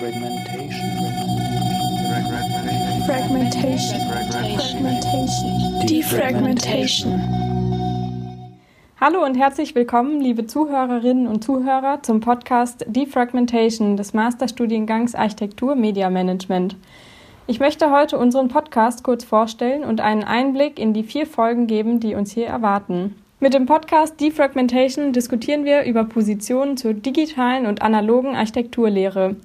Fragmentation. Fragmentation. Defragmentation. Hallo und herzlich willkommen, liebe Zuhörerinnen und Zuhörer, zum Podcast Defragmentation des Masterstudiengangs Architektur Media Management. Ich möchte heute unseren Podcast kurz vorstellen und einen Einblick in die vier Folgen geben, die uns hier erwarten. Mit dem Podcast Defragmentation diskutieren wir über Positionen zur digitalen und analogen Architekturlehre.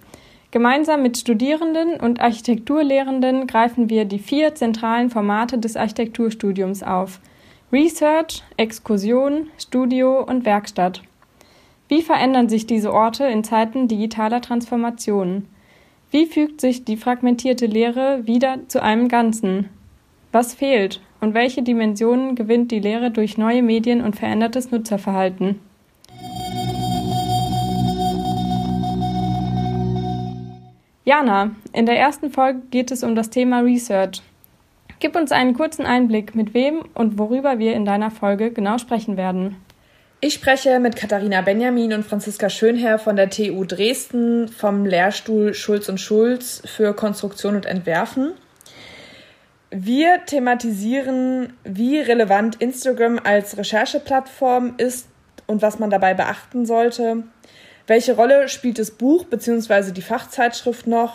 Gemeinsam mit Studierenden und Architekturlehrenden greifen wir die vier zentralen Formate des Architekturstudiums auf. Research, Exkursion, Studio und Werkstatt. Wie verändern sich diese Orte in Zeiten digitaler Transformation? Wie fügt sich die fragmentierte Lehre wieder zu einem Ganzen? Was fehlt und welche Dimensionen gewinnt die Lehre durch neue Medien und verändertes Nutzerverhalten? Jana, in der ersten Folge geht es um das Thema Research. Gib uns einen kurzen Einblick, mit wem und worüber wir in deiner Folge genau sprechen werden. Ich spreche mit Katharina Benjamin und Franziska Schönherr von der TU Dresden vom Lehrstuhl Schulz und Schulz für Konstruktion und Entwerfen. Wir thematisieren, wie relevant Instagram als Rechercheplattform ist und was man dabei beachten sollte. Welche Rolle spielt das Buch bzw. die Fachzeitschrift noch?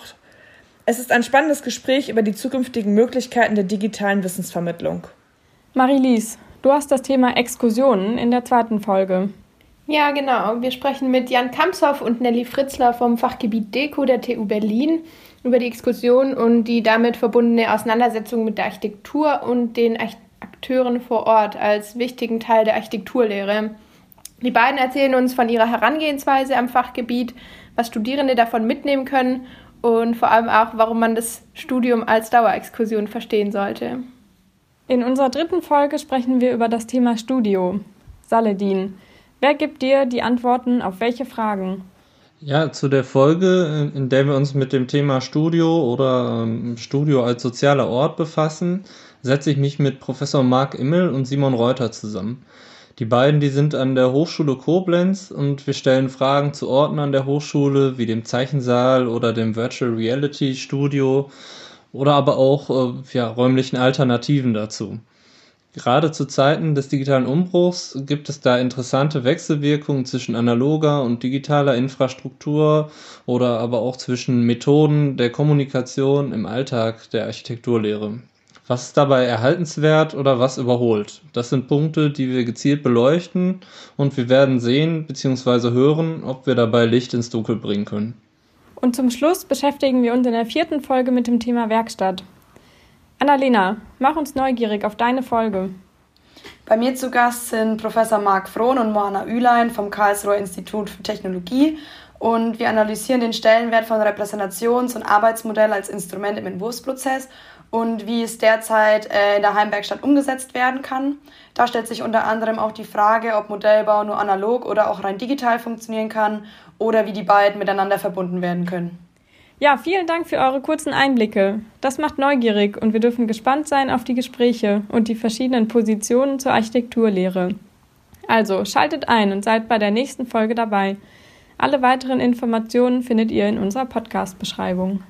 Es ist ein spannendes Gespräch über die zukünftigen Möglichkeiten der digitalen Wissensvermittlung. Marie-Lise, du hast das Thema Exkursionen in der zweiten Folge. Ja, genau. Wir sprechen mit Jan Kamshoff und Nelly Fritzler vom Fachgebiet Deko der TU Berlin über die Exkursion und die damit verbundene Auseinandersetzung mit der Architektur und den Akteuren vor Ort als wichtigen Teil der Architekturlehre. Die beiden erzählen uns von ihrer Herangehensweise am Fachgebiet, was Studierende davon mitnehmen können und vor allem auch, warum man das Studium als Dauerexkursion verstehen sollte. In unserer dritten Folge sprechen wir über das Thema Studio. Saladin, wer gibt dir die Antworten auf welche Fragen? Ja, zu der Folge, in der wir uns mit dem Thema Studio oder ähm, Studio als sozialer Ort befassen, setze ich mich mit Professor Marc Immel und Simon Reuter zusammen. Die beiden, die sind an der Hochschule Koblenz und wir stellen Fragen zu Orten an der Hochschule, wie dem Zeichensaal oder dem Virtual Reality Studio oder aber auch äh, ja, räumlichen Alternativen dazu. Gerade zu Zeiten des digitalen Umbruchs gibt es da interessante Wechselwirkungen zwischen analoger und digitaler Infrastruktur oder aber auch zwischen Methoden der Kommunikation im Alltag der Architekturlehre. Was ist dabei erhaltenswert oder was überholt? Das sind Punkte, die wir gezielt beleuchten und wir werden sehen bzw. hören, ob wir dabei Licht ins Dunkel bringen können. Und zum Schluss beschäftigen wir uns in der vierten Folge mit dem Thema Werkstatt. Annalena, mach uns neugierig auf deine Folge. Bei mir zu Gast sind Professor Marc Frohn und Moana Ülein vom Karlsruher Institut für Technologie und wir analysieren den Stellenwert von Repräsentations- und Arbeitsmodell als Instrument im Entwurfsprozess und wie es derzeit äh, in der Heimwerkstatt umgesetzt werden kann. Da stellt sich unter anderem auch die Frage, ob Modellbau nur analog oder auch rein digital funktionieren kann oder wie die beiden miteinander verbunden werden können. Ja, vielen Dank für eure kurzen Einblicke. Das macht neugierig und wir dürfen gespannt sein auf die Gespräche und die verschiedenen Positionen zur Architekturlehre. Also schaltet ein und seid bei der nächsten Folge dabei. Alle weiteren Informationen findet ihr in unserer Podcast-Beschreibung.